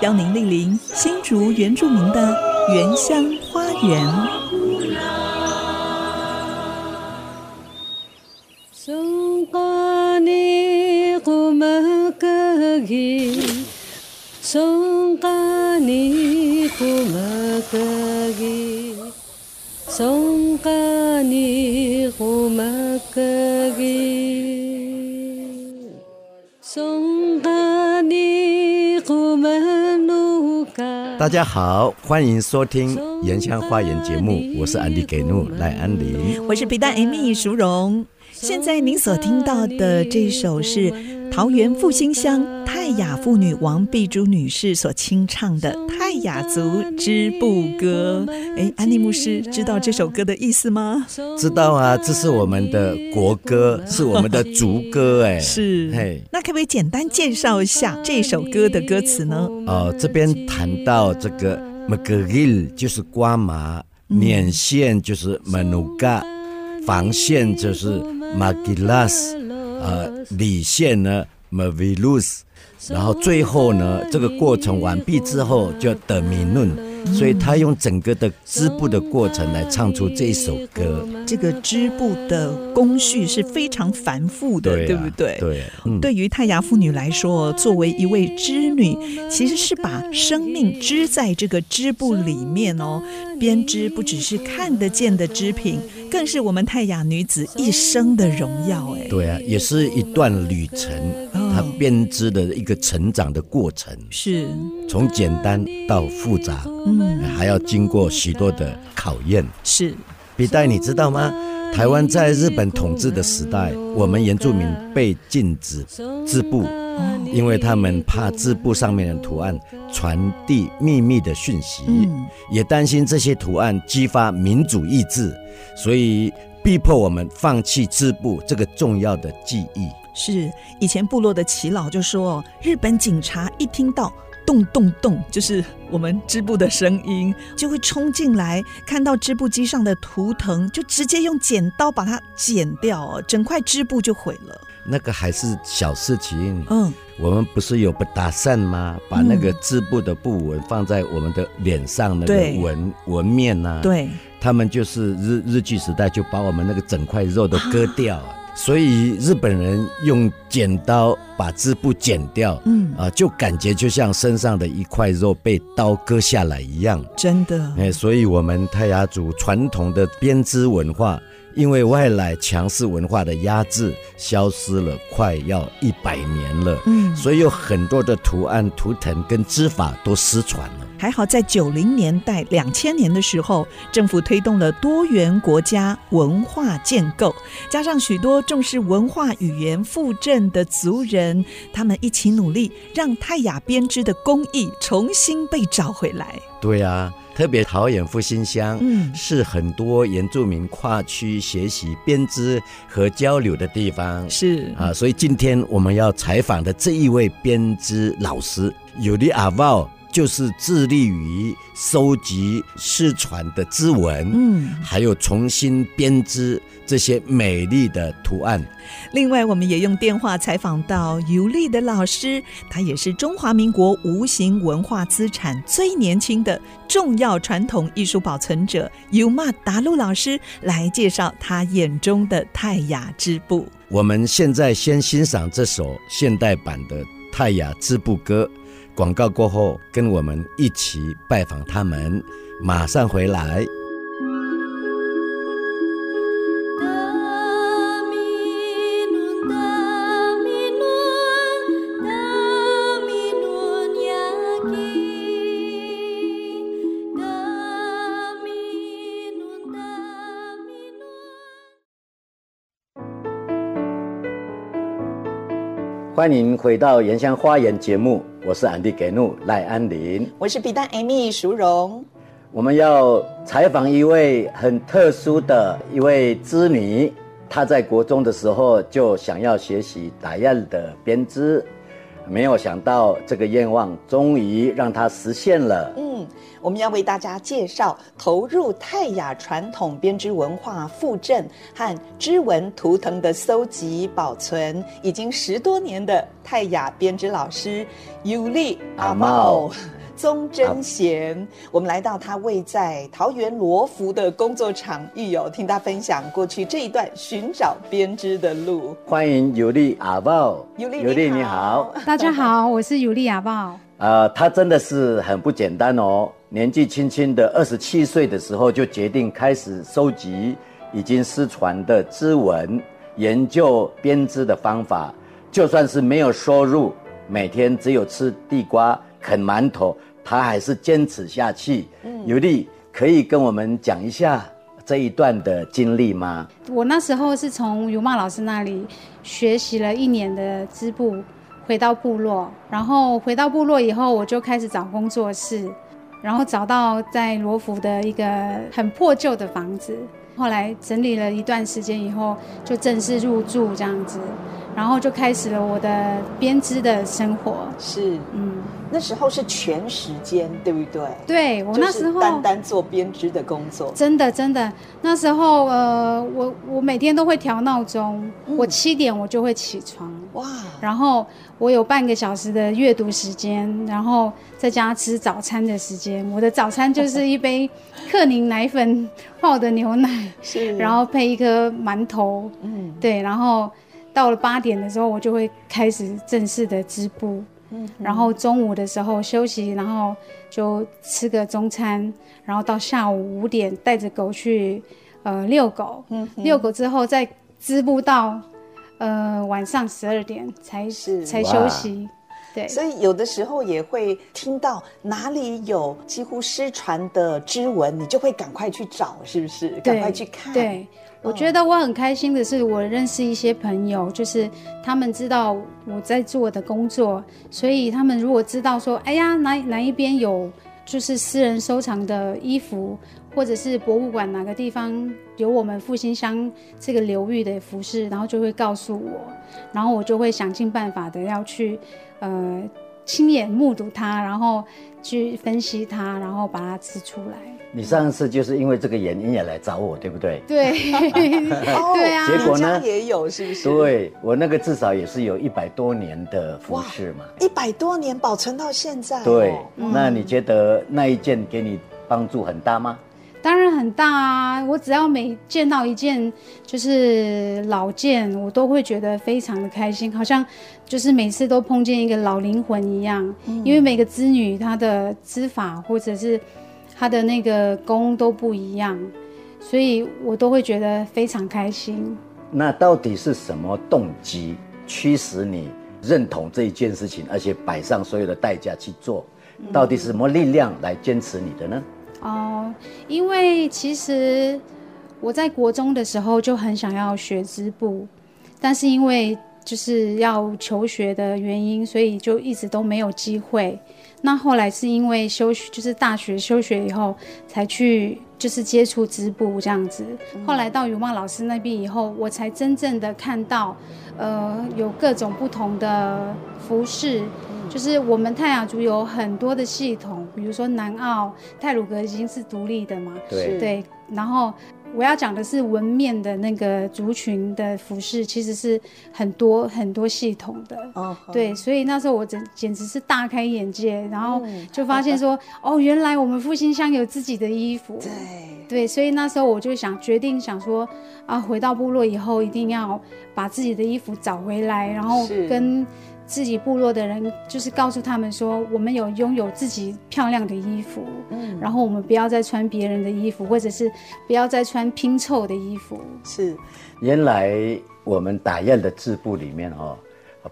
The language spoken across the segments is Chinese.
邀您莅临新竹原住民的原乡花园。大家好，欢迎收听《原乡花园》节目，我是安迪给怒赖安林，我是皮蛋 Amy 淑荣。现在您所听到的这首是桃园复兴乡泰雅妇女王碧珠女士所清唱的泰雅族织布歌。哎，安妮牧师知道这首歌的意思吗？知道啊，这是我们的国歌，是我们的族歌。哎，是。嘿，那可不可以简单介绍一下这首歌的歌词呢？哦，这边谈到这个 Magil 就是瓜麻，捻线就是 Manuga，纺线就是。Magilas，呃，理线呢，Mavilus，然后最后呢，这个过程完毕之后叫德米论。所以他用整个的织布的过程来唱出这一首歌。这个织布的工序是非常繁复的，对，啊、对不对？对。嗯、对于泰雅妇女来说，作为一位织女，其实是把生命织在这个织布里面哦。编织不只是看得见的织品，更是我们泰雅女子一生的荣耀。哎，对啊，也是一段旅程。她编织的一个成长的过程，是从简单到复杂。嗯，还要经过许多的考验。是，皮蛋，你知道吗？台湾在日本统治的时代，我们原住民被禁止织布，因为他们怕织布上面的图案传递秘密的讯息，也担心这些图案激发民主意志，所以逼迫我们放弃织布这个重要的记忆。是，以前部落的耆老就说，日本警察一听到。咚咚咚，就是我们织布的声音，就会冲进来，看到织布机上的图腾，就直接用剪刀把它剪掉，整块织布就毁了。那个还是小事情，嗯，我们不是有不打散吗？把那个织布的布纹放在我们的脸上，那个纹纹面呐，对，他们就是日日据时代就把我们那个整块肉都割掉。啊所以日本人用剪刀把织布剪掉，嗯啊，就感觉就像身上的一块肉被刀割下来一样，真的。哎，所以我们泰雅族传统的编织文化，因为外来强势文化的压制，消失了快要一百年了。嗯，所以有很多的图案、图腾跟织法都失传了。还好，在九零年代、两千年的时候，政府推动了多元国家文化建构，加上许多重视文化语言复振的族人，他们一起努力，让泰雅编织的工艺重新被找回来。对啊，特别桃园复兴乡，嗯，是很多原住民跨区学习编织和交流的地方。是啊，所以今天我们要采访的这一位编织老师，尤里阿旺。就是致力于收集失传的织纹，嗯，还有重新编织这些美丽的图案。另外，我们也用电话采访到尤利的老师，他也是中华民国无形文化资产最年轻的重要传统艺术保存者尤玛达路老师，来介绍他眼中的泰雅织布。我们现在先欣赏这首现代版的泰雅织布歌。广告过后，跟我们一起拜访他们，马上回来。欢迎回到《原乡花园》节目。我是安迪格努赖安林，我是皮蛋 Amy 淑荣。我们要采访一位很特殊的一位织女，她在国中的时候就想要学习打样的编织，没有想到这个愿望终于让它实现了。嗯，我们要为大家介绍投入泰雅传统编织文化复振和织纹图腾的搜集保存已经十多年的泰雅编织老师尤利阿茂。宗真贤，啊、我们来到他位在桃园罗浮的工作场域，有听他分享过去这一段寻找编织的路。欢迎尤利阿豹，尤利，尤利你好，大家好，我是尤利阿豹。呃，他真的是很不简单哦，年纪轻轻的二十七岁的时候就决定开始收集已经失传的织纹，研究编织的方法，就算是没有收入，每天只有吃地瓜、啃馒头。他还是坚持下去。嗯，尤丽可以跟我们讲一下这一段的经历吗？我那时候是从尤茂老师那里学习了一年的织布，回到部落，然后回到部落以后，我就开始找工作室，然后找到在罗浮的一个很破旧的房子，后来整理了一段时间以后，就正式入住这样子，然后就开始了我的编织的生活。是，嗯。那时候是全时间，对不对？对，我那时候单单做编织的工作。真的，真的，那时候呃，我我每天都会调闹钟，嗯、我七点我就会起床。哇！然后我有半个小时的阅读时间，然后在家吃早餐的时间。我的早餐就是一杯克宁奶粉泡的牛奶，是，然后配一颗馒头。嗯，对，然后到了八点的时候，我就会开始正式的织布。嗯，然后中午的时候休息，然后就吃个中餐，然后到下午五点带着狗去，呃，遛狗。嗯，遛狗之后再织布到，呃，晚上十二点才才休息。对，所以有的时候也会听到哪里有几乎失传的织纹，你就会赶快去找，是不是？赶快去看。对。我觉得我很开心的是，我认识一些朋友，就是他们知道我在做的工作，所以他们如果知道说，哎呀，哪哪一边有就是私人收藏的衣服，或者是博物馆哪个地方有我们复兴乡这个流域的服饰，然后就会告诉我，然后我就会想尽办法的要去，呃，亲眼目睹它，然后去分析它，然后把它吃出来。你上次就是因为这个原因也来找我，对不对？对，对啊。结果呢？也有是不是？对，我那个至少也是有一百多年的服饰嘛。一百多年保存到现在。对，那你觉得那一件给你帮助很大吗？当然很大啊！我只要每见到一件就是老件，我都会觉得非常的开心，好像就是每次都碰见一个老灵魂一样。因为每个织女她的织法或者是。她的那个工都不一样，所以我都会觉得非常开心。那到底是什么动机驱使你认同这一件事情，而且摆上所有的代价去做？到底是什么力量来坚持你的呢？嗯、哦，因为其实我在国中的时候就很想要学织布，但是因为就是要求学的原因，所以就一直都没有机会。那后来是因为休学，就是大学休学以后才去，就是接触织布这样子。后来到永茂老师那边以后，我才真正的看到，呃，有各种不同的服饰，就是我们泰雅族有很多的系统，比如说南澳泰鲁格已经是独立的嘛，对对，然后。我要讲的是纹面的那个族群的服饰，其实是很多很多系统的。哦，对，所以那时候我简简直是大开眼界，然后就发现说，哦，原来我们复兴乡有自己的衣服。对，对，所以那时候我就想决定想说，啊，回到部落以后一定要把自己的衣服找回来，然后跟。自己部落的人就是告诉他们说，我们有拥有自己漂亮的衣服，嗯，然后我们不要再穿别人的衣服，或者是不要再穿拼凑的衣服。是，原来我们打样的字布里面哦，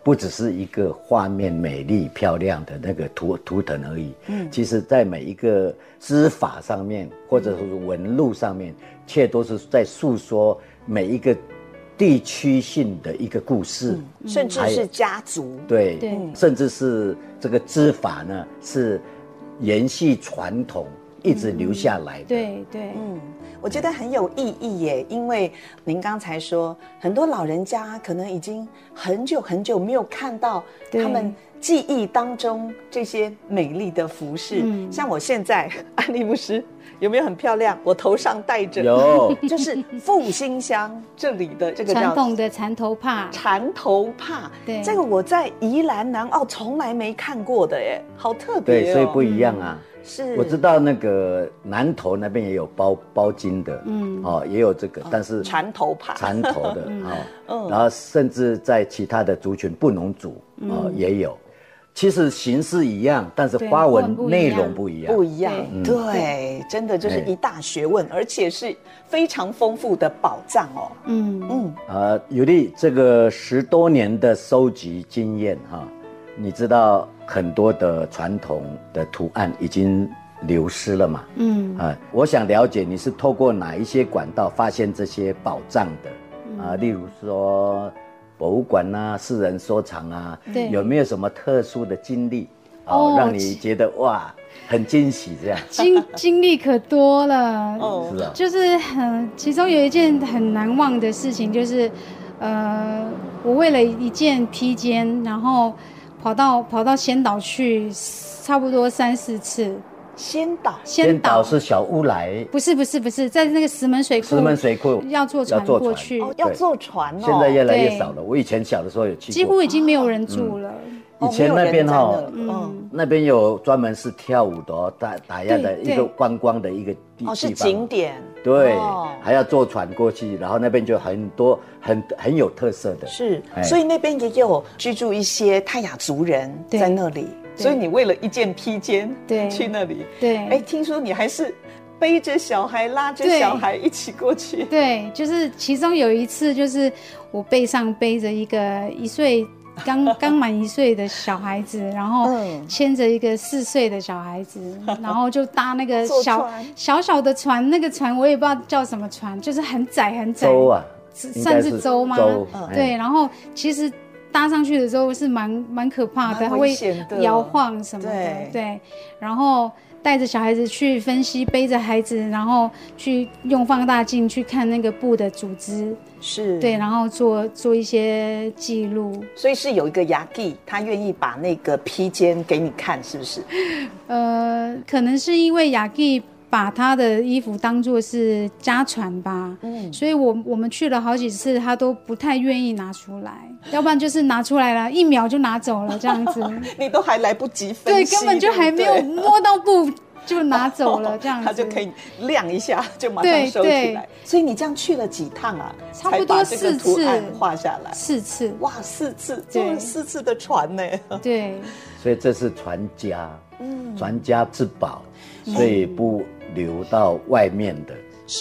不只是一个画面美丽漂亮的那个图图腾而已，嗯，其实在每一个织法上面，或者是纹路上面，却都是在诉说每一个地区性的一个故事，嗯、甚至是家族，对对，甚至是这个织法呢，是延续传统一直留下来的。嗯、对对，嗯，我觉得很有意义耶，因为您刚才说，很多老人家可能已经很久很久没有看到他们记忆当中这些美丽的服饰，嗯、像我现在安利牧师。有没有很漂亮？我头上戴着，有，就是复兴乡这里的这个传统的缠头帕。缠头帕，对，这个我在宜兰南澳从来没看过的耶，好特别哦。对，所以不一样啊。嗯、是，我知道那个南头那边也有包包金的，嗯，哦，也有这个，但是缠头帕，缠头的，哦，嗯，然后甚至在其他的族群布农族，哦，也有。其实形式一样，但是花纹内容不一样。不一样，对，真的就是一大学问，而且是非常丰富的宝藏哦。嗯嗯。呃，有的这个十多年的收集经验哈，你知道很多的传统的图案已经流失了嘛？嗯啊，我想了解你是透过哪一些管道发现这些宝藏的啊？例如说。博物馆啊，私人收藏啊，对，有没有什么特殊的经历哦，让你觉得哇，很惊喜这样？经经历可多了哦，是啊，就是很，其中有一件很难忘的事情，就是，呃，我为了一件披肩，然后跑到跑到仙岛去，差不多三四次。仙岛，仙岛是小乌来，不是不是不是，在那个石门水库，石门水库要坐船过去，要坐船。哦。现在越来越少了，我以前小的时候有去过，几乎已经没有人住了。以前那边哈，嗯，那边有专门是跳舞的，打打样的一个观光的一个地方，是景点。对，还要坐船过去，然后那边就很多很很有特色的。是，所以那边也有居住一些泰雅族人在那里。所以你为了一件披肩，对，去那里，对，哎，听说你还是背着小孩，拉着小孩一起过去，对，就是其中有一次，就是我背上背着一个一岁刚刚满一岁的小孩子，然后牵着一个四岁的小孩子，然后就搭那个 小小小的船，那个船我也不知道叫什么船，就是很窄很窄，舟啊，算是舟吗？对，然后其实。搭上去的时候是蛮蛮可怕的，它会摇晃什么的，对，对。然后带着小孩子去分析，背着孩子，然后去用放大镜去看那个布的组织，是对，然后做做一些记录。所以是有一个牙记，他愿意把那个披肩给你看，是不是？呃，可能是因为牙记。把他的衣服当做是家传吧，嗯，所以我我们去了好几次，他都不太愿意拿出来，要不然就是拿出来了，一秒就拿走了这样子，你都还来不及分析，对，根本就还没有摸到布就拿走了 这样子，他就可以晾一下就马上收起来。所以你这样去了几趟啊？差不多四次，画下来。四次，哇，四次坐了四次的船呢，对，所以这是传家，嗯，传家之宝，所以不。流到外面的，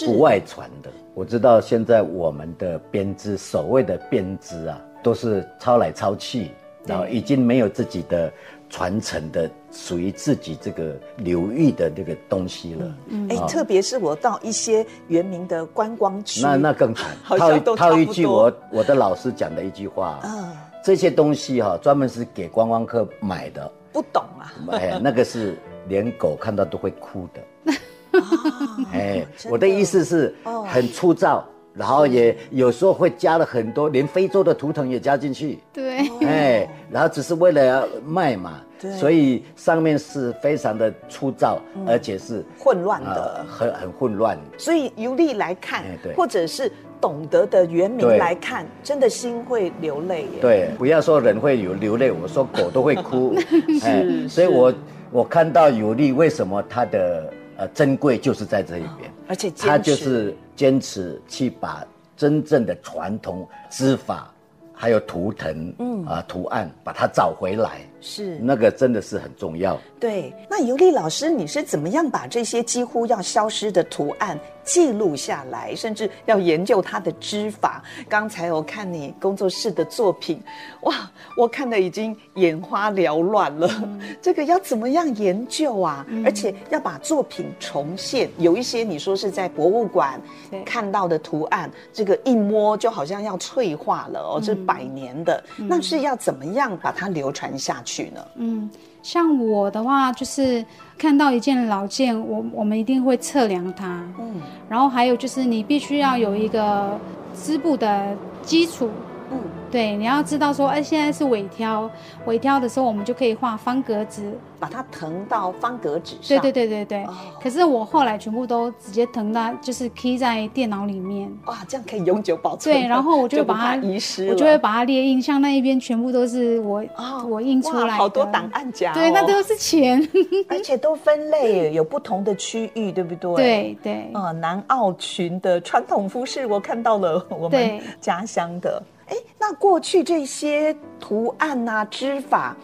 不外传的。我知道现在我们的编织，所谓的编织啊，都是抄来抄去，然后已经没有自己的传承的，属于自己这个流域的这个东西了。嗯，哎，特别是我到一些原民的观光区，那那更惨。套套一句我我的老师讲的一句话，嗯，这些东西哈，专门是给观光客买的，不懂啊。哎，那个是连狗看到都会哭的。哎，我的意思是很粗糙，然后也有时候会加了很多，连非洲的图腾也加进去。对，哎，然后只是为了要卖嘛，所以上面是非常的粗糙，而且是混乱的，很很混乱。所以游历来看，或者是懂得的原名来看，真的心会流泪耶。对，不要说人会有流泪，我说狗都会哭。是，所以我我看到游历，为什么它的。呃，珍贵就是在这一边，而且他就是坚持去把真正的传统织法，还有图腾，嗯。啊图案，把它找回来。是那个真的是很重要。对，那尤丽老师，你是怎么样把这些几乎要消失的图案记录下来，甚至要研究它的织法？刚才我看你工作室的作品，哇，我看的已经眼花缭乱了。嗯、这个要怎么样研究啊？嗯、而且要把作品重现，有一些你说是在博物馆看到的图案，这个一摸就好像要脆化了哦，这、嗯、百年的，嗯、那是要怎么样把它流传下去呢？嗯。像我的话，就是看到一件老件，我我们一定会测量它。嗯，然后还有就是，你必须要有一个织布的基础。嗯，对，你要知道说，哎，现在是尾挑，尾挑的时候，我们就可以画方格纸，把它腾到方格纸上。对对对对对。哦、可是我后来全部都直接腾到，就是 key 在电脑里面。哇，这样可以永久保存。对，然后我就把它遗失，我就会把它列印，像那一边全部都是我、哦、我印出来的，好多档案夹、哦。对，那都是钱，而且都分类，有不同的区域，对不对？对对。呃，南澳群的传统服饰，我看到了我们家乡的。哎，那过去这些图案啊、织法，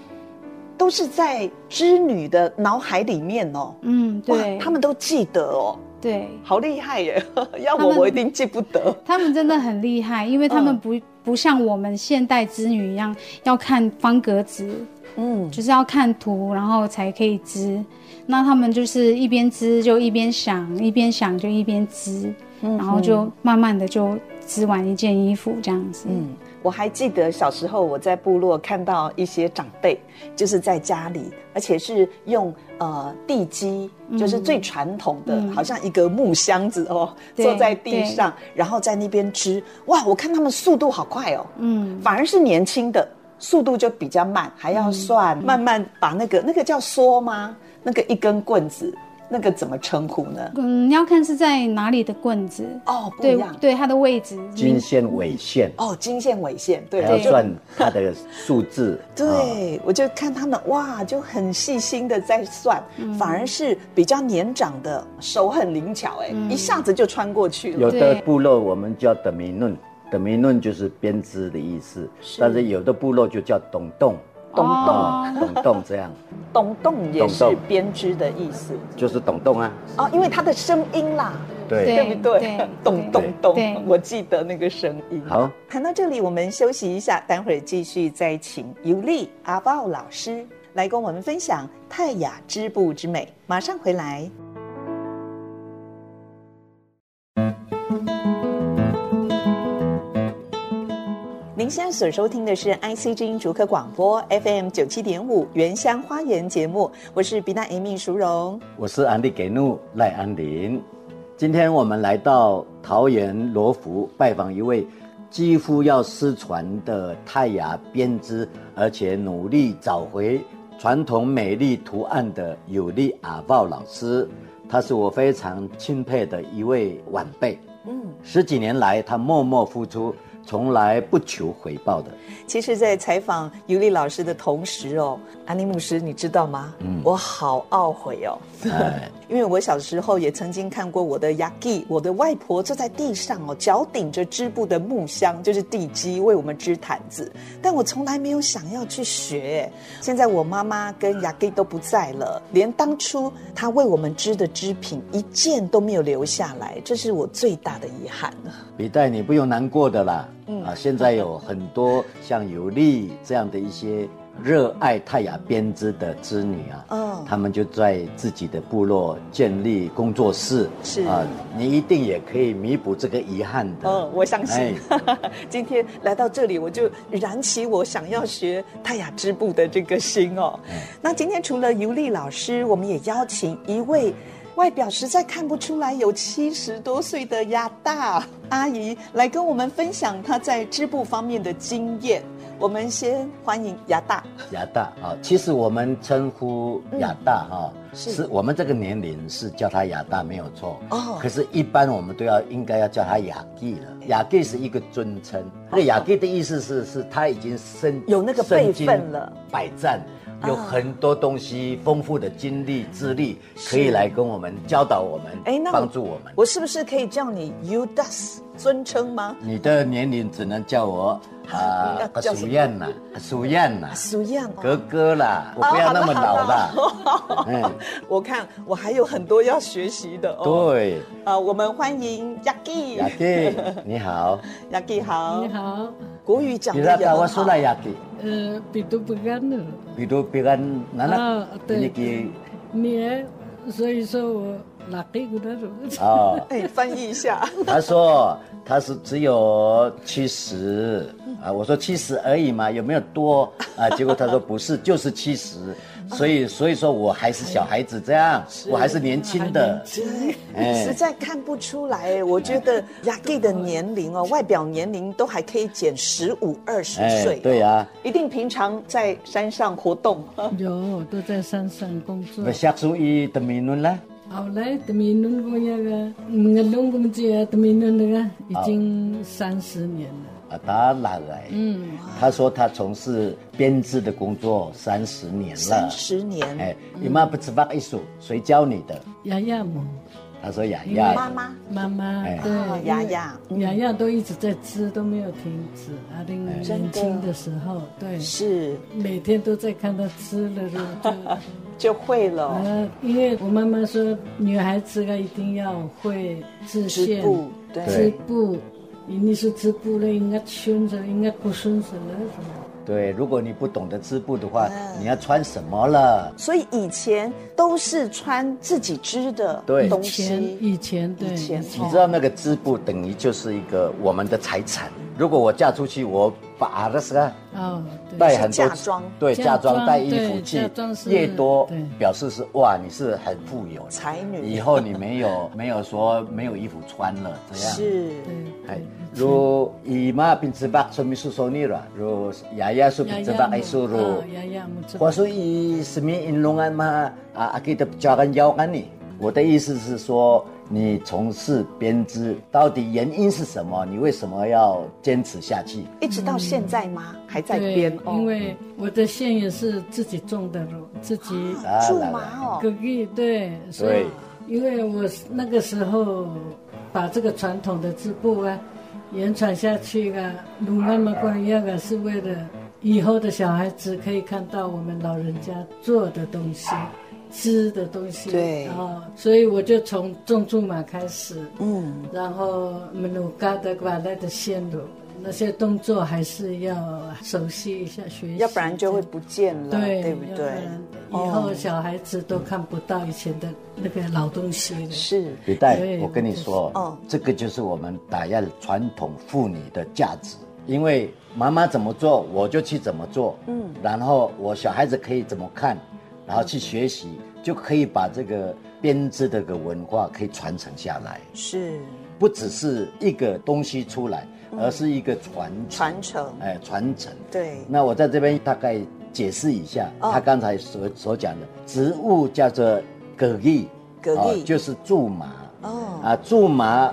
都是在织女的脑海里面哦。嗯，对，他们都记得哦。对，好厉害耶！要我我一定记不得。他们真的很厉害，因为他们不、嗯、不像我们现代织女一样要看方格子，嗯，就是要看图，然后才可以织。那他们就是一边织就一边想，一边想就一边织，嗯、然后就慢慢的就。织完一件衣服这样子。嗯，我还记得小时候我在部落看到一些长辈，就是在家里，而且是用呃地基，就是最传统的，嗯、好像一个木箱子哦，坐在地上，然后在那边织。哇，我看他们速度好快哦。嗯，反而是年轻的速度就比较慢，还要算，嗯、慢慢把那个那个叫梭吗？那个一根棍子。那个怎么称呼呢？嗯，你要看是在哪里的棍子哦，不一样，对，对它的位置，经线、纬线哦，经线、纬线，对，还要算它的数字。对，哦、我就看他们哇，就很细心的在算，嗯、反而是比较年长的手很灵巧，哎，嗯、一下子就穿过去了。有的部落我们叫德米论，德米论就是编织的意思，是但是有的部落就叫董洞。懂洞，懂洞这样，懂洞也是编织的意思，就是懂洞啊。哦，因为它的声音啦，对，对不对？懂懂懂，我记得那个声音。好，谈到这里，我们休息一下，待会儿继续再请尤利阿豹老师来跟我们分享泰雅织布之美。马上回来。您现在所收听的是 IC 之音逐客广播 FM 九七点五原乡花园节目，我是比娜 Amy 淑荣，我是安迪给怒赖安林。今天我们来到桃园罗浮拜访一位几乎要失传的泰雅编织，而且努力找回传统美丽图案的有力阿豹老师，他是我非常钦佩的一位晚辈。嗯，十几年来他默默付出。从来不求回报的。其实，在采访尤丽老师的同时哦，安妮牧师，你知道吗？嗯，我好懊悔哦。哎，因为我小时候也曾经看过我的亚吉，我的外婆坐在地上哦，脚顶着织布的木箱，就是地基，为我们织毯子。但我从来没有想要去学。现在我妈妈跟亚吉都不在了，连当初她为我们织的织品一件都没有留下来，这是我最大的遗憾。李代，你不用难过的啦。嗯啊，现在有很多像尤利这样的一些热爱泰雅编织的织女啊，嗯，他们就在自己的部落建立工作室，是啊，你一定也可以弥补这个遗憾的。嗯，我相信。哎、今天来到这里，我就燃起我想要学泰雅织布的这个心哦。嗯、那今天除了尤丽老师，我们也邀请一位。外表实在看不出来有七十多岁的亚大阿姨来跟我们分享她在织布方面的经验。我们先欢迎亚大。亚大啊，其实我们称呼亚大哈，是我们这个年龄是叫他亚大没有错哦。可是，一般我们都要应该要叫他亚弟了。亚弟是一个尊称，那亚弟的意思是是他已经身有那个辈分了，百战。有很多东西，丰富的经历、资历，可以来跟我们教导我们，哎，帮助我们。我是不是可以叫你 Udas 尊称吗？你的年龄只能叫我啊，苏燕呐，苏燕呐，苏燕哥哥啦，我不要那么老了。嗯，我看我还有很多要学习的哦。对，啊，我们欢迎雅基。雅基，你好。雅基好。你好。国语讲的也很好。我说了雅基。呃，比都不干了。比都不干，哪哪？对。你，所以说我。哪个古代哦，哎，翻译一下。他说他是只有七十啊，我说七十而已嘛，有没有多啊？结果他说不是，就是七十。所以所以说我还是小孩子这样，我还是年轻的。对，实在看不出来。我觉得雅基的年龄哦，外表年龄都还可以减十五二十岁。对呀，一定平常在山上活动。有，都在山上工作。那下属于的名人呢？后来的名人工业个，我龙工业的名人那个已经三十年了。啊，他哪个？嗯，他说他从事编制的工作三十年了。三十年。哎，你妈不知道艺术，谁教你的？雅雅嘛。他说雅雅。妈妈。妈妈。对，雅雅。雅雅都一直在吃，都没有停止。阿玲年轻的时候，对，是每天都在看她织的时候。就会了。嗯，因为我妈妈说，女孩子啊一定要会织线、织布，对，织布。你是织布了，应该穿着，应该不顺手了什么？对，如果你不懂得织布的话，你要穿什么了？所以以前都是穿自己织的东西。以前，对，以前，你知道那个织布等于就是一个我们的财产。如果我嫁出去，我。把的是啊，哦，带很多嫁妆，对，嫁妆带衣服去，越多表示是哇，你是很富有才女。以后你没有 没有说没有衣服穿了，这样。是，哎，如姨妈平时把说明书说你了，如爷爷说平时把爱说如，我说以什么应龙安嘛啊阿给的教人教安你，我的意思是说。你从事编织到底原因是什么？你为什么要坚持下去？一直到现在吗？还在编？因为我的线也是自己种的咯，自己苎麻哦。可以对，所以因为我那个时候把这个传统的织布啊延传下去啊，弄那么光样啊，是为了以后的小孩子可以看到我们老人家做的东西。织的东西，对，然后所以我就从种苎麻开始，嗯，然后努嘎的把那的线路那些动作还是要熟悉一下学习，要不然就会不见了，对，对不对？以后小孩子都看不到以前的那个老东西了。是，李代，我跟你说，哦，这个就是我们打压传统妇女的价值，因为妈妈怎么做，我就去怎么做，嗯，然后我小孩子可以怎么看。然后去学习，就可以把这个编织的个文化可以传承下来。是，不只是一个东西出来，而是一个传传承。哎，传承。对。那我在这边大概解释一下，他刚才所所讲的植物叫做葛艺，葛艺就是苎麻。哦。啊，苎麻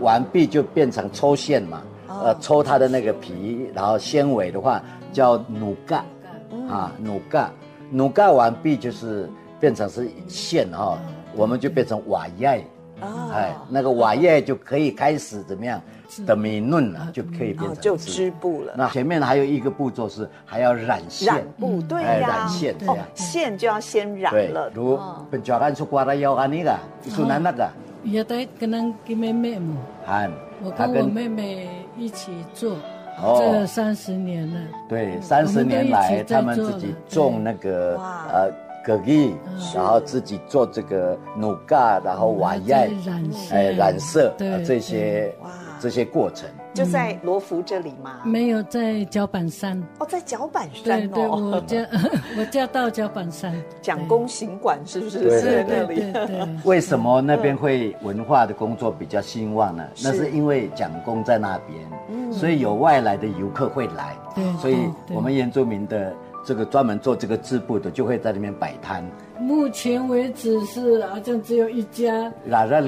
完毕就变成抽线嘛，呃，抽它的那个皮，然后纤维的话叫努嘎，啊，努嘎。努盖完毕就是变成是线哈，我们就变成瓦叶，哎，那个瓦叶就可以开始怎么样的米嫩了，就可以变成就织布了。那前面还有一个步骤是还要染线，染布对呀，染线这样，线就要先染了。如本脚干出瓜的要干那个，是男那个。也得跟那个妹妹嘛，我跟我妹妹一起做。这三十年了，对，三十年来他们自己种那个呃葛艺，然后自己做这个努嘎，然后瓦叶，哎，染色，这些哇，这些过程就在罗浮这里吗？没有，在角板山。哦，在角板山哦。对，我家 我家到角板山，蒋公行馆是不是？对对对对。为什么那边会文化的工作比较兴旺呢？那是因为蒋公在那边，所以有外来的游客会来，所以我们原住民的这个专门做这个织布的就会在那边摆摊。目前为止是好像只有一家。哪个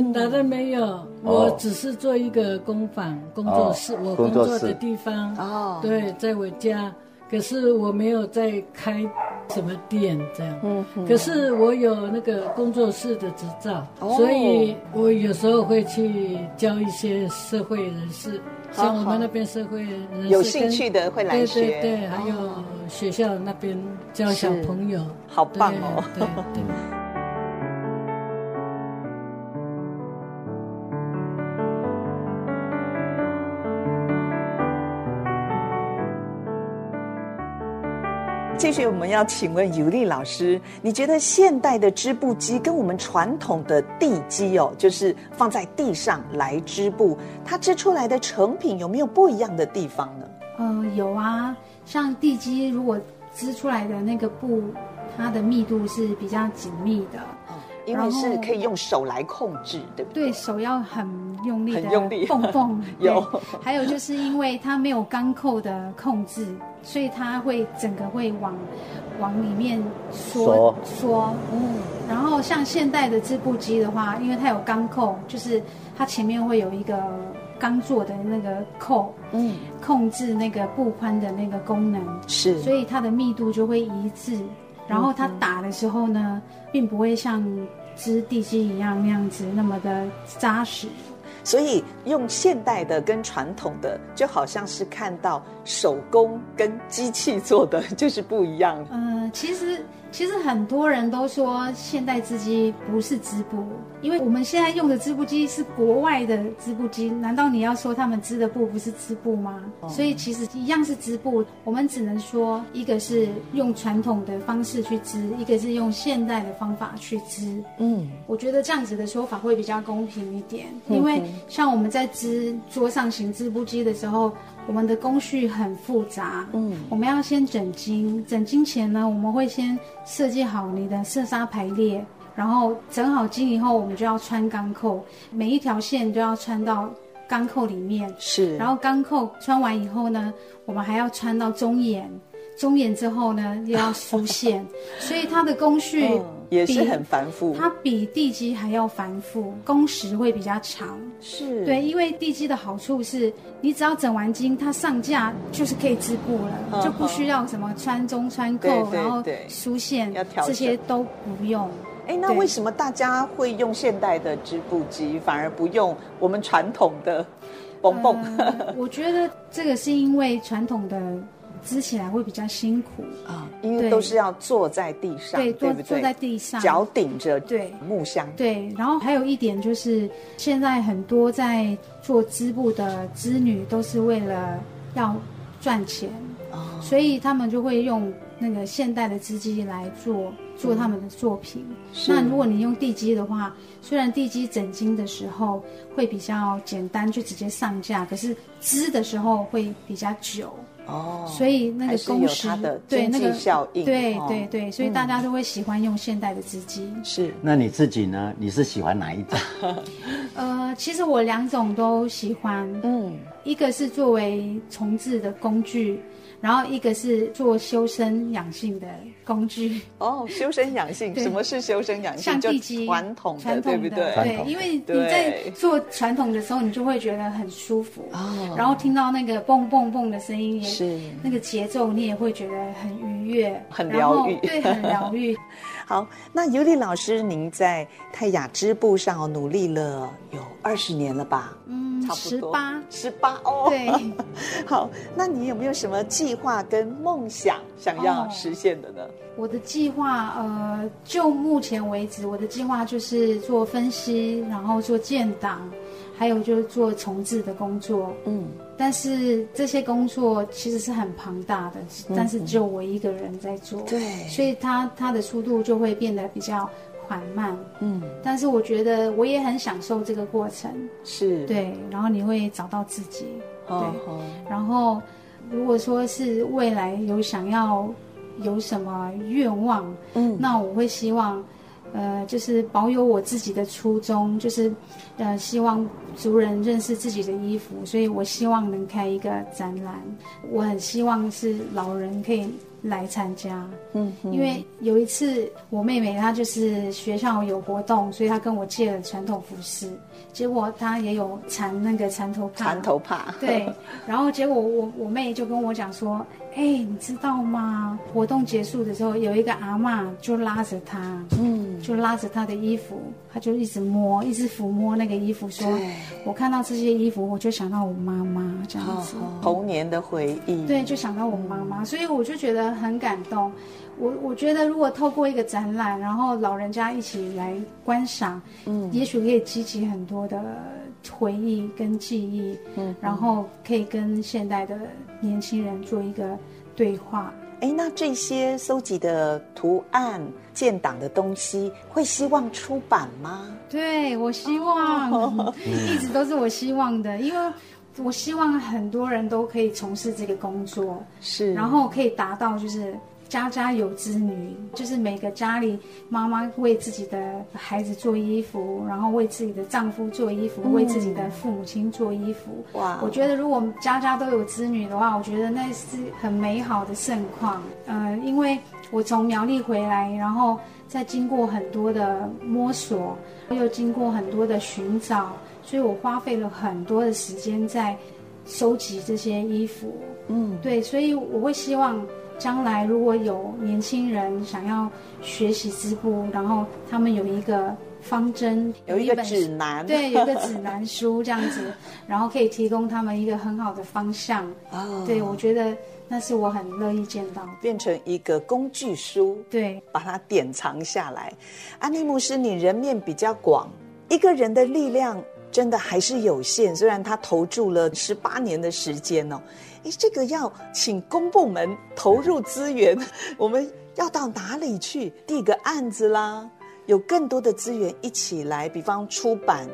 哪？哪个没有？我只是做一个工坊工作室，我工作的地方。哦，对，在我家，可是我没有在开什么店这样。嗯，可是我有那个工作室的执照，所以我有时候会去教一些社会人士，像我们那边社会人士有兴趣的会来学，对对，还有学校那边教小朋友，好棒哦，对对。继续，我们要请问尤丽老师，你觉得现代的织布机跟我们传统的地基哦，就是放在地上来织布，它织出来的成品有没有不一样的地方呢？嗯、呃，有啊，像地基如果织出来的那个布，它的密度是比较紧密的。因为是可以用手来控制，对不对？对，手要很用力的，很用力缝缝。有，还有就是因为它没有钢扣的控制，所以它会整个会往往里面缩缩。嗯，然后像现代的织布机的话，因为它有钢扣，就是它前面会有一个钢做的那个扣，嗯，控制那个布宽的那个功能是，所以它的密度就会一致。然后它打的时候呢，并不会像织地基一样那样子那么的扎实，所以用现代的跟传统的，就好像是看到手工跟机器做的就是不一样。嗯、呃，其实。其实很多人都说现代织机不是织布，因为我们现在用的织布机是国外的织布机，难道你要说他们织的布不是织布吗？哦、所以其实一样是织布，我们只能说一个是用传统的方式去织，一个是用现代的方法去织。嗯，我觉得这样子的说法会比较公平一点，因为像我们在织桌上型织布机的时候。我们的工序很复杂，嗯，我们要先整经，整经前呢，我们会先设计好你的色纱排列，然后整好经以后，我们就要穿钢扣，每一条线都要穿到钢扣里面，是，然后钢扣穿完以后呢，我们还要穿到中眼，中眼之后呢，又要输线，所以它的工序。嗯也是很繁复，它比地基还要繁复，工时会比较长。是对，因为地基的好处是，你只要整完经，它上架就是可以织布了，就不需要什么穿中穿扣，对对对，然后梳线，这些都不用。哎，那为什么大家会用现代的织布机，反而不用我们传统的蹦蹦？呃，我觉得这个是因为传统的。织起来会比较辛苦啊，因为都是要坐在地上，对，对不对？坐在地上，脚顶着对木箱。对，然后还有一点就是，现在很多在做织布的织女都是为了要赚钱，哦，所以他们就会用那个现代的织机来做做他们的作品。是。那如果你用地基的话，虽然地基整经的时候会比较简单，就直接上架，可是织的时候会比较久。哦，所以那个工时对那个效应，对对对，所以大家都会喜欢用现代的织机。是，那你自己呢？你是喜欢哪一种？呃，其实我两种都喜欢。嗯，一个是作为重置的工具。然后一个是做修身养性的工具哦，修身养性，什么是修身养性？像地基传统的，对不对？对，因为你在做传统的时候，你就会觉得很舒服哦。然后听到那个蹦蹦蹦的声音，是那个节奏，你也会觉得很愉悦，很疗愈，对，很 疗愈。好，那尤里老师，您在泰雅织布上努力了有二十年了吧？嗯，差不多。十八，十八哦。对，好，那你有没有什么计划跟梦想想要实现的呢？哦，我的计划，呃，就目前为止，我的计划就是做分析，然后做建档。还有就是做重置的工作，嗯，但是这些工作其实是很庞大的，嗯、但是只有我一个人在做，对，所以它它的速度就会变得比较缓慢，嗯，但是我觉得我也很享受这个过程，是。对，然后你会找到自己，对，然后如果说是未来有想要有什么愿望，嗯，那我会希望。呃，就是保有我自己的初衷，就是，呃，希望族人认识自己的衣服，所以我希望能开一个展览。我很希望是老人可以来参加，嗯哼，因为有一次我妹妹她就是学校有活动，所以她跟我借了传统服饰，结果她也有缠那个缠头帕，缠头帕，对，然后结果我我妹就跟我讲说。哎，你知道吗？活动结束的时候，有一个阿嬷就拉着他，嗯，就拉着他的衣服，他就一直摸，一直抚摸那个衣服，说：“我看到这些衣服，我就想到我妈妈这样子，童年的回忆。”对，就想到我妈妈，所以我就觉得很感动。我我觉得，如果透过一个展览，然后老人家一起来观赏，嗯，也许可以激起很多的回忆跟记忆，嗯，然后可以跟现代的年轻人做一个对话。哎，那这些搜集的图案、建档的东西，会希望出版吗？对，我希望，哦、一直都是我希望的，因为我希望很多人都可以从事这个工作，是，然后可以达到就是。家家有织女，就是每个家里妈妈为自己的孩子做衣服，然后为自己的丈夫做衣服，嗯、为自己的父母亲做衣服。哇！我觉得如果家家都有织女的话，我觉得那是很美好的盛况。呃，因为我从苗栗回来，然后再经过很多的摸索，又经过很多的寻找，所以我花费了很多的时间在收集这些衣服。嗯，对，所以我会希望。将来如果有年轻人想要学习织布，然后他们有一个方针，有一个指南，对，有一个指南书这样子，然后可以提供他们一个很好的方向。哦，对，我觉得那是我很乐意见到，变成一个工具书，对，把它典藏下来。安妮牧师，你人面比较广，一个人的力量真的还是有限，虽然他投注了十八年的时间哦。哎，这个要请公部门投入资源，我们要到哪里去递个案子啦？有更多的资源一起来，比方出版，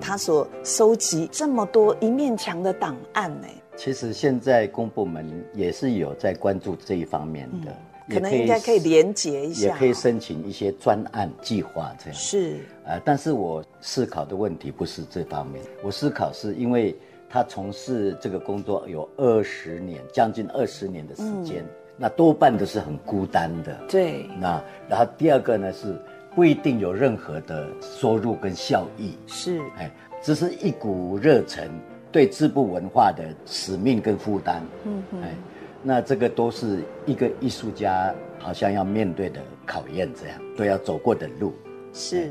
他所收集这么多一面墙的档案呢？其实现在公部门也是有在关注这一方面的，可能应该可以连结一下，也可以申请一些专案计划这样。是，呃，但是我思考的问题不是这方面，我思考是因为。他从事这个工作有二十年，将近二十年的时间，嗯、那多半都是很孤单的。对，那然后第二个呢是不一定有任何的收入跟效益。是，哎，只是一股热忱，对织布文化的使命跟负担。嗯嗯，哎，那这个都是一个艺术家好像要面对的考验，这样都要走过的路。是，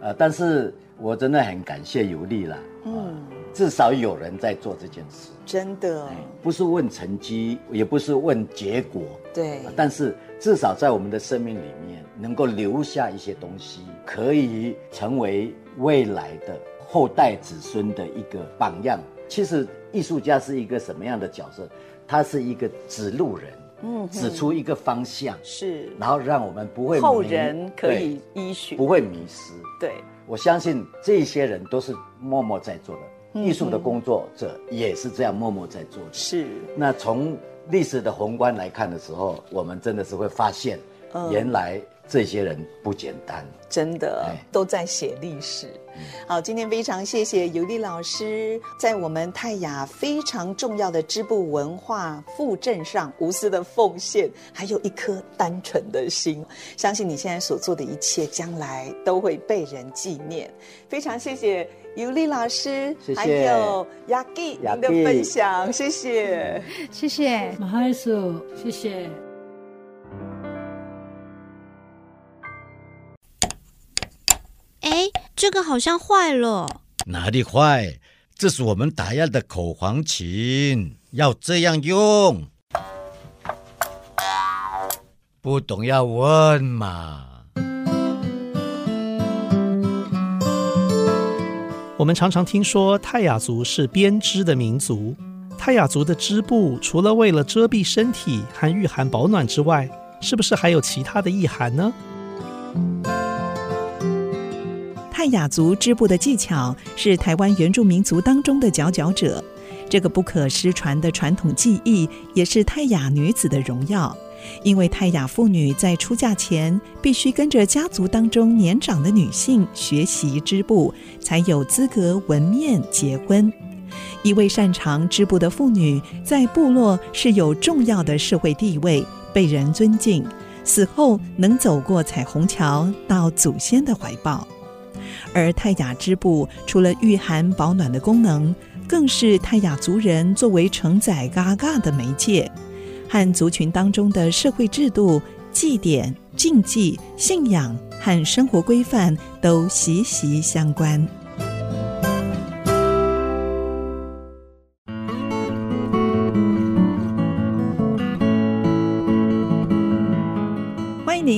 呃，但是我真的很感谢尤力啦。嗯。至少有人在做这件事，真的，不是问成绩，也不是问结果，对，但是至少在我们的生命里面，能够留下一些东西，可以成为未来的后代子孙的一个榜样。其实艺术家是一个什么样的角色？他是一个指路人，嗯，指出一个方向，是，然后让我们不会后人可以依循，不会迷失。对，我相信这些人都是默默在做的。艺术的工作者也是这样默默在做的。是。那从历史的宏观来看的时候，我们真的是会发现，原来这些人不简单，真的都在写历史。好，今天非常谢谢尤丽老师在我们泰雅非常重要的织布文化复振上无私的奉献，还有一颗单纯的心。相信你现在所做的一切，将来都会被人纪念。非常谢谢。尤丽老师，谢谢，还有雅基您的分享，谢谢，谢谢，马哈叔，谢谢。这个好像坏了。哪里坏？这是我们打样的口簧琴，要这样用。不懂要问嘛。我们常常听说泰雅族是编织的民族。泰雅族的织布除了为了遮蔽身体和御寒保暖之外，是不是还有其他的意涵呢？泰雅族织布的技巧是台湾原住民族当中的佼佼者，这个不可失传的传统技艺也是泰雅女子的荣耀。因为泰雅妇女在出嫁前必须跟着家族当中年长的女性学习织布，才有资格纹面结婚。一位擅长织布的妇女在部落是有重要的社会地位，被人尊敬。死后能走过彩虹桥到祖先的怀抱。而泰雅织布除了御寒保暖的功能，更是泰雅族人作为承载嘎嘎的媒介。和族群当中的社会制度、祭典、禁忌、信仰和生活规范都息息相关。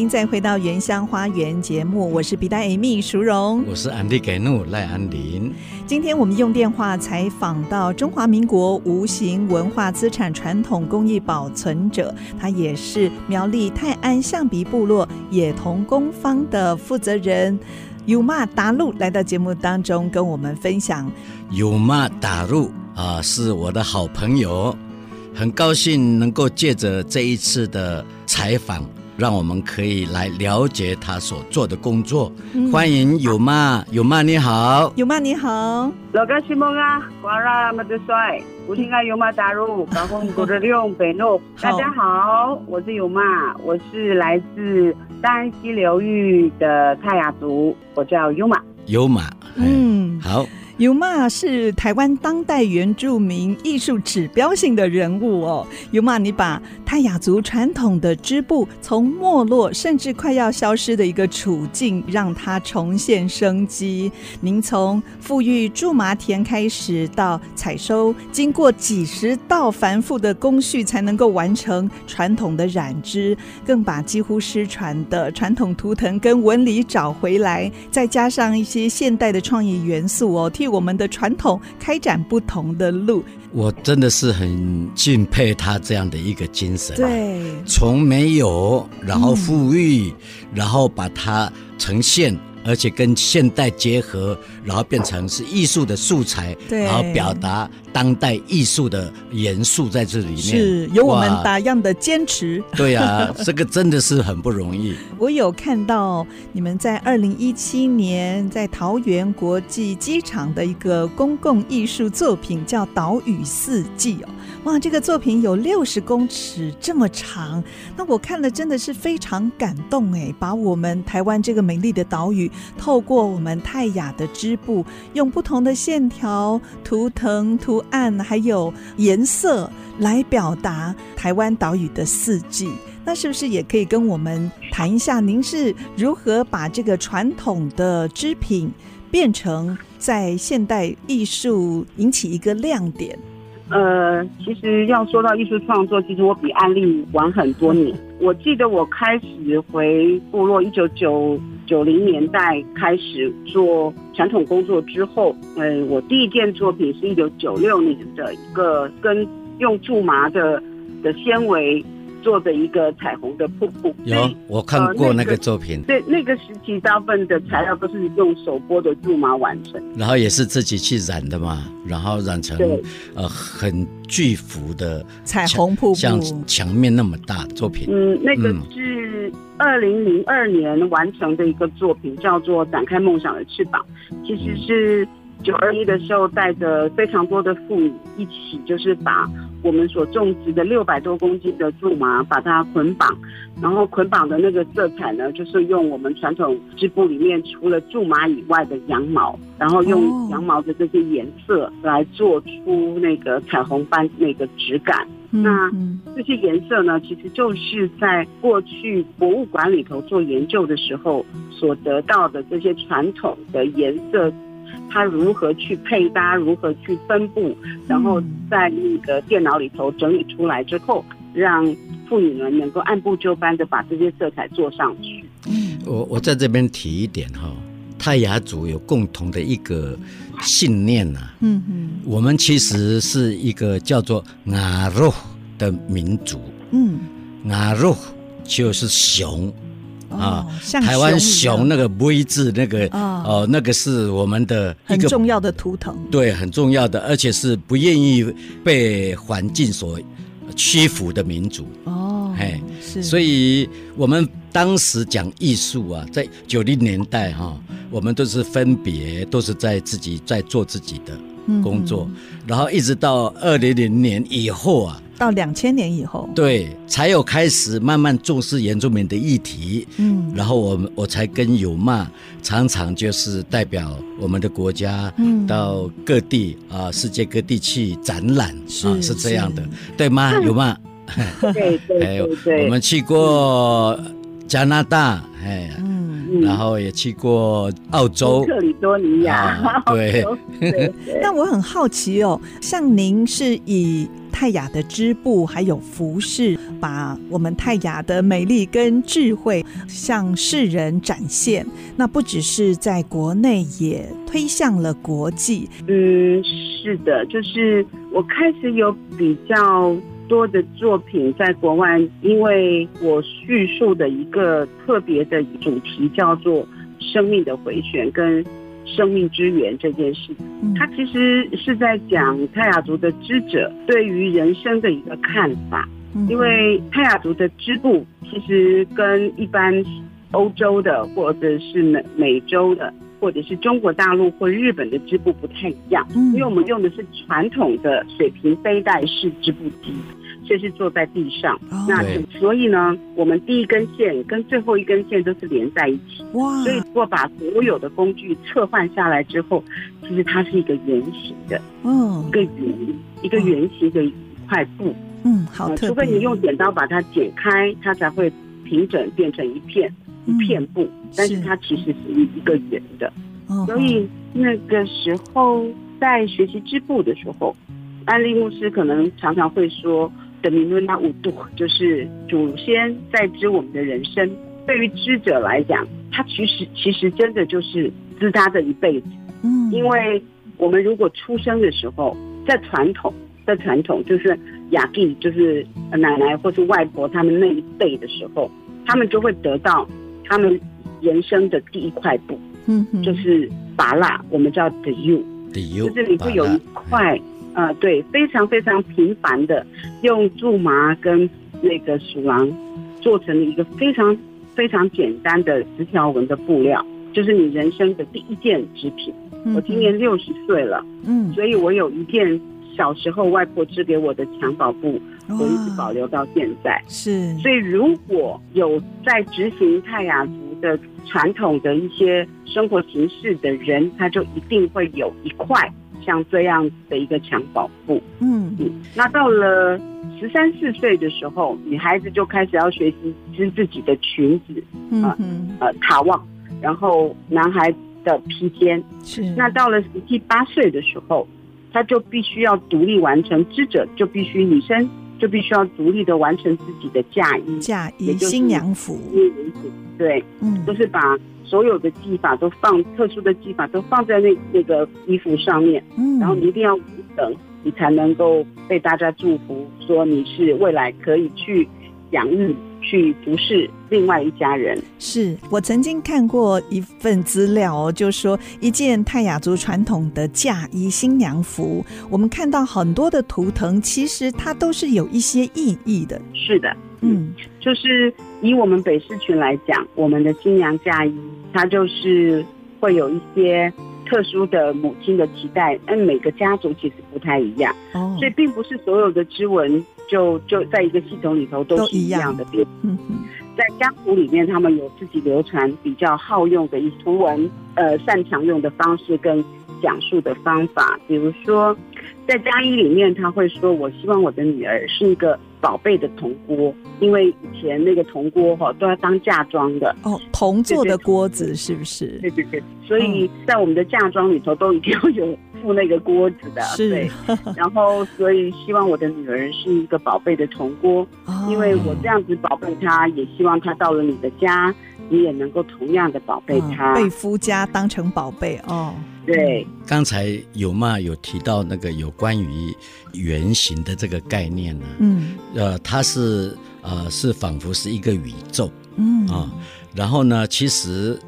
您再回到《原乡花园》节目，我是比达 Amy 淑荣，我是安迪给怒赖安林。今天我们用电话采访到中华民国无形文化资产传统工艺保存者，他也是苗栗泰安象鼻部落冶铜工坊的负责人尤玛达路，来到节目当中跟我们分享。尤玛达路啊，是我的好朋友，很高兴能够借着这一次的采访。让我们可以来了解他所做的工作。嗯、欢迎有妈，有妈你好，有妈你好。老干西蒙啊，瓜拉马德帅，我听阿尤玛打入，高峰古德利用北诺。大家好，我是有妈，我是来自大安溪流域的泰雅族，我叫尤玛。尤玛，嗯，好。尤玛是台湾当代原住民艺术指标性的人物哦。尤玛，你把泰雅族传统的织布从没落甚至快要消失的一个处境，让它重现生机。您从富裕苎麻田开始到采收，经过几十道繁复的工序才能够完成传统的染织，更把几乎失传的传统图腾跟纹理找回来，再加上一些现代的创意元素哦。替我们的传统开展不同的路，我真的是很敬佩他这样的一个精神。对，从没有，然后富裕，嗯、然后把它呈现。而且跟现代结合，然后变成是艺术的素材，对，然后表达当代艺术的元素在这里面，是有我们打样的坚持。对呀、啊，这个真的是很不容易。我有看到你们在二零一七年在桃园国际机场的一个公共艺术作品，叫《岛屿四季》哦。哇，这个作品有六十公尺这么长，那我看了真的是非常感动哎！把我们台湾这个美丽的岛屿，透过我们泰雅的织布，用不同的线条、图腾、图案，还有颜色来表达台湾岛屿的四季。那是不是也可以跟我们谈一下，您是如何把这个传统的织品变成在现代艺术引起一个亮点？呃，其实要说到艺术创作，其实我比安利晚很多年。我记得我开始回部落，一九九九零年代开始做传统工作之后，呃，我第一件作品是一九九六年的一个跟用苎麻的的纤维。做的一个彩虹的瀑布，有我看过那个作品。对，那个时期大部分的材料都是用手剥的苎麻完成，然后也是自己去染的嘛，然后染成呃很巨幅的彩虹瀑布，像墙面那么大的作品。嗯，那个是二零零二年完成的一个作品，叫做《展开梦想的翅膀》，其实是。九二一的时候，带着非常多的妇女一起，就是把我们所种植的六百多公斤的苎麻，把它捆绑，然后捆绑的那个色彩呢，就是用我们传统织布里面除了苎麻以外的羊毛，然后用羊毛的这些颜色来做出那个彩虹般那个质感。那这些颜色呢，其实就是在过去博物馆里头做研究的时候所得到的这些传统的颜色。它如何去配搭，如何去分布，然后在那个电脑里头整理出来之后，让妇女们能够按部就班的把这些色彩做上去。我我在这边提一点哈，泰雅族有共同的一个信念呐，嗯嗯，我们其实是一个叫做阿肉的民族，嗯，阿肉就是熊。啊，台湾熊那个 V 字那个哦，那个是我们的一个很重要的图腾，对，很重要的，而且是不愿意被环境所屈服的民族。哦。哎，是，所以我们当时讲艺术啊，在九零年代哈，我们都是分别都是在自己在做自己的工作，然后一直到二零零年以后啊。到两千年以后，对，才有开始慢慢重视原住民的议题。嗯，然后我我才跟有骂常常就是代表我们的国家，嗯，到各地啊，世界各地去展览，啊，是这样的，对吗？尤玛，对对 对对，我们去过加拿大，哎，嗯，然后也去过澳洲、克里多尼亚，对。那我很好奇哦，像您是以泰雅的织布还有服饰，把我们泰雅的美丽跟智慧向世人展现。那不只是在国内，也推向了国际。嗯，是的，就是我开始有比较多的作品在国外，因为我叙述的一个特别的主题叫做生命的回旋跟。生命之源这件事，它其实是在讲泰雅族的织者对于人生的一个看法。因为泰雅族的织布其实跟一般欧洲的，或者是美美洲的，或者是中国大陆或日本的织布不太一样，因为我们用的是传统的水平背带式织布机。这是坐在地上，oh, 那所以呢，我们第一根线跟最后一根线都是连在一起。哇！所以如果把所有的工具撤换下来之后，其实它是一个圆形的，嗯，oh. 一个圆，一个圆形的一块布。嗯，好。除非你用剪刀把它剪开，它才会平整变成一片一片布，嗯、但是它其实是一个圆的。Oh. 所以那个时候在学习织布的时候，安利牧师可能常常会说。的名论那五度，就是祖先在知我们的人生。对于知者来讲，他其实其实真的就是知他的一辈子。嗯，因为我们如果出生的时候，在传统，在传统就是雅蒂，就是奶奶或是外婆他们那一辈的时候，他们就会得到他们人生的第一块布。嗯，就是拔蜡，我们叫 the you，the you，就是你会有一块。呃，对，非常非常频繁的，用苎麻跟那个鼠狼做成了一个非常非常简单的直条纹的布料，就是你人生的第一件织品。嗯、我今年六十岁了，嗯，所以我有一件小时候外婆织给我的襁褓布，我一直保留到现在。是，所以如果有在执行泰雅族的传统的一些生活形式的人，他就一定会有一块。像这样的一个襁褓布，嗯嗯，那到了十三四岁的时候，女孩子就开始要学习织自己的裙子，嗯呃卡旺，然后男孩的披肩，是。那到了十七八岁的时候，他就必须要独立完成织者，就必须女生就必须要独立的完成自己的嫁衣，嫁衣新娘服，对，嗯，就是把。所有的技法都放特殊的技法都放在那那个衣服上面，嗯，然后你一定要等，你才能够被大家祝福，说你是未来可以去养育、去服侍另外一家人。是我曾经看过一份资料哦，就说一件泰雅族传统的嫁衣新娘服，我们看到很多的图腾，其实它都是有一些意义的。是的。嗯，就是以我们北市群来讲，我们的新娘嫁衣，它就是会有一些特殊的母亲的期待，但每个家族其实不太一样，哦，所以并不是所有的织纹就就在一个系统里头都是一样的。嗯，在家族里面，他们有自己流传比较好用的以图文呃擅长用的方式跟讲述的方法，比如说在嫁衣里面，他会说：“我希望我的女儿是一个。”宝贝的铜锅，因为以前那个铜锅哈都要当嫁妆的。哦，铜做的锅子是不是？对对对，所以在我们的嫁妆里头都一定要有附那个锅子的，是。对。然后，所以希望我的女儿是一个宝贝的铜锅，哦、因为我这样子宝贝她，也希望她到了你的家，你也能够同样的宝贝他，被夫家当成宝贝哦。对，刚才有嘛有提到那个有关于圆形的这个概念呢？嗯，呃，它是呃是仿佛是一个宇宙，嗯啊，然后呢，其实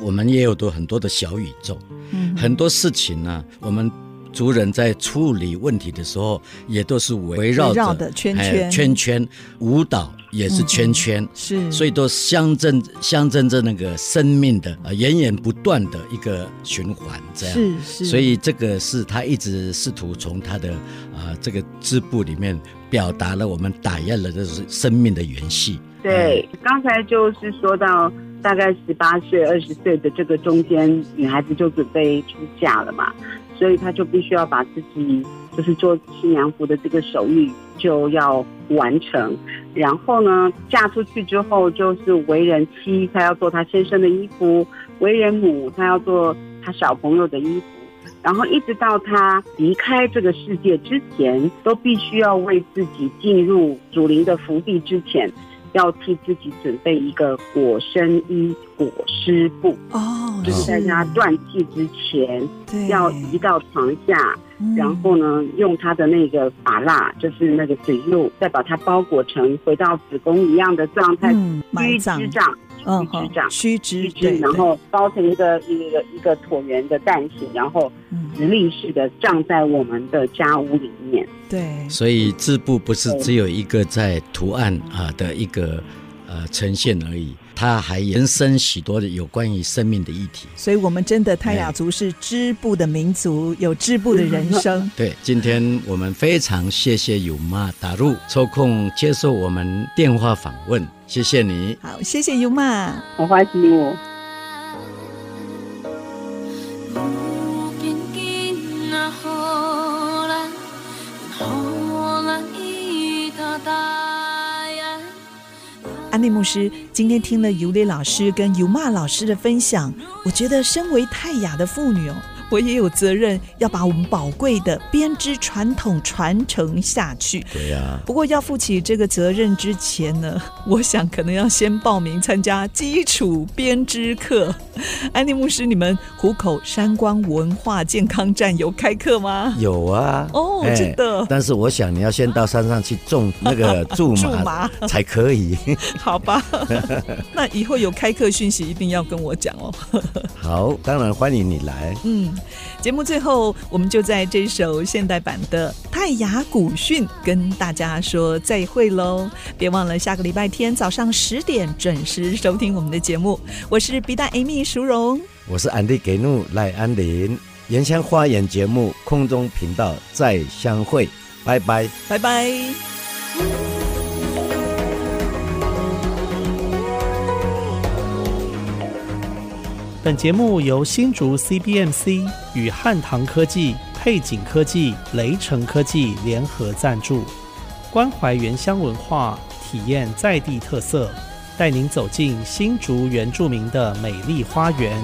我们也有多很多的小宇宙，嗯，很多事情呢，我们。族人在处理问题的时候，也都是围绕着圈圈圈圈，舞蹈也是圈圈，是，所以都象征象征着那个生命的呃源源不断的一个循环，这样是是，所以这个是他一直试图从他的啊这个织布里面表达了我们打压了这是生命的元气。对，刚才就是说到大概十八岁二十岁的这个中间，女孩子就准备出嫁了嘛。所以他就必须要把自己就是做新娘服的这个手艺就要完成。然后呢，嫁出去之后就是为人妻，她要做她先生的衣服；为人母，她要做她小朋友的衣服。然后一直到她离开这个世界之前，都必须要为自己进入祖灵的福地之前，要替自己准备一个裹身衣、裹尸布。哦，就是在他断气之前，要移到床下。然后呢，用他的那个法蜡，就是那个水路，再把它包裹成回到子宫一样的状态，虚之葬，虚之葬，虚之，然后包成一个一个一个椭圆的蛋形，然后直立式的葬在我们的家屋里面。对，所以织布不是只有一个在图案啊的一个呃呈现而已。它还延伸许多的有关于生命的议题，所以，我们真的泰雅族是织布的民族，有织布的人生。对，今天我们非常谢谢尤妈打入抽空接受我们电话访问，谢谢你。好，谢谢尤妈，我欢喜我。安利牧师今天听了尤里老师跟尤玛老师的分享，我觉得身为泰雅的妇女哦。我也有责任要把我们宝贵的编织传统传承下去。对呀。不过要负起这个责任之前呢，我想可能要先报名参加基础编织课。安妮牧师，你们湖口山光文化健康站有开课吗？有啊。哦，真的。但是我想你要先到山上去种那个 苎麻才可以。好吧。那以后有开课讯息一定要跟我讲哦。好，当然欢迎你来。嗯。节目最后，我们就在这首现代版的泰雅古训跟大家说再会喽！别忘了下个礼拜天早上十点准时收听我们的节目。我是 B 大 Amy 淑荣，我是安迪给怒赖安林。原乡花园节目空中频道再相会，拜拜，拜拜。本节目由新竹 CBMC 与汉唐科技、配景科技、雷城科技联合赞助，关怀原乡文化，体验在地特色，带您走进新竹原住民的美丽花园。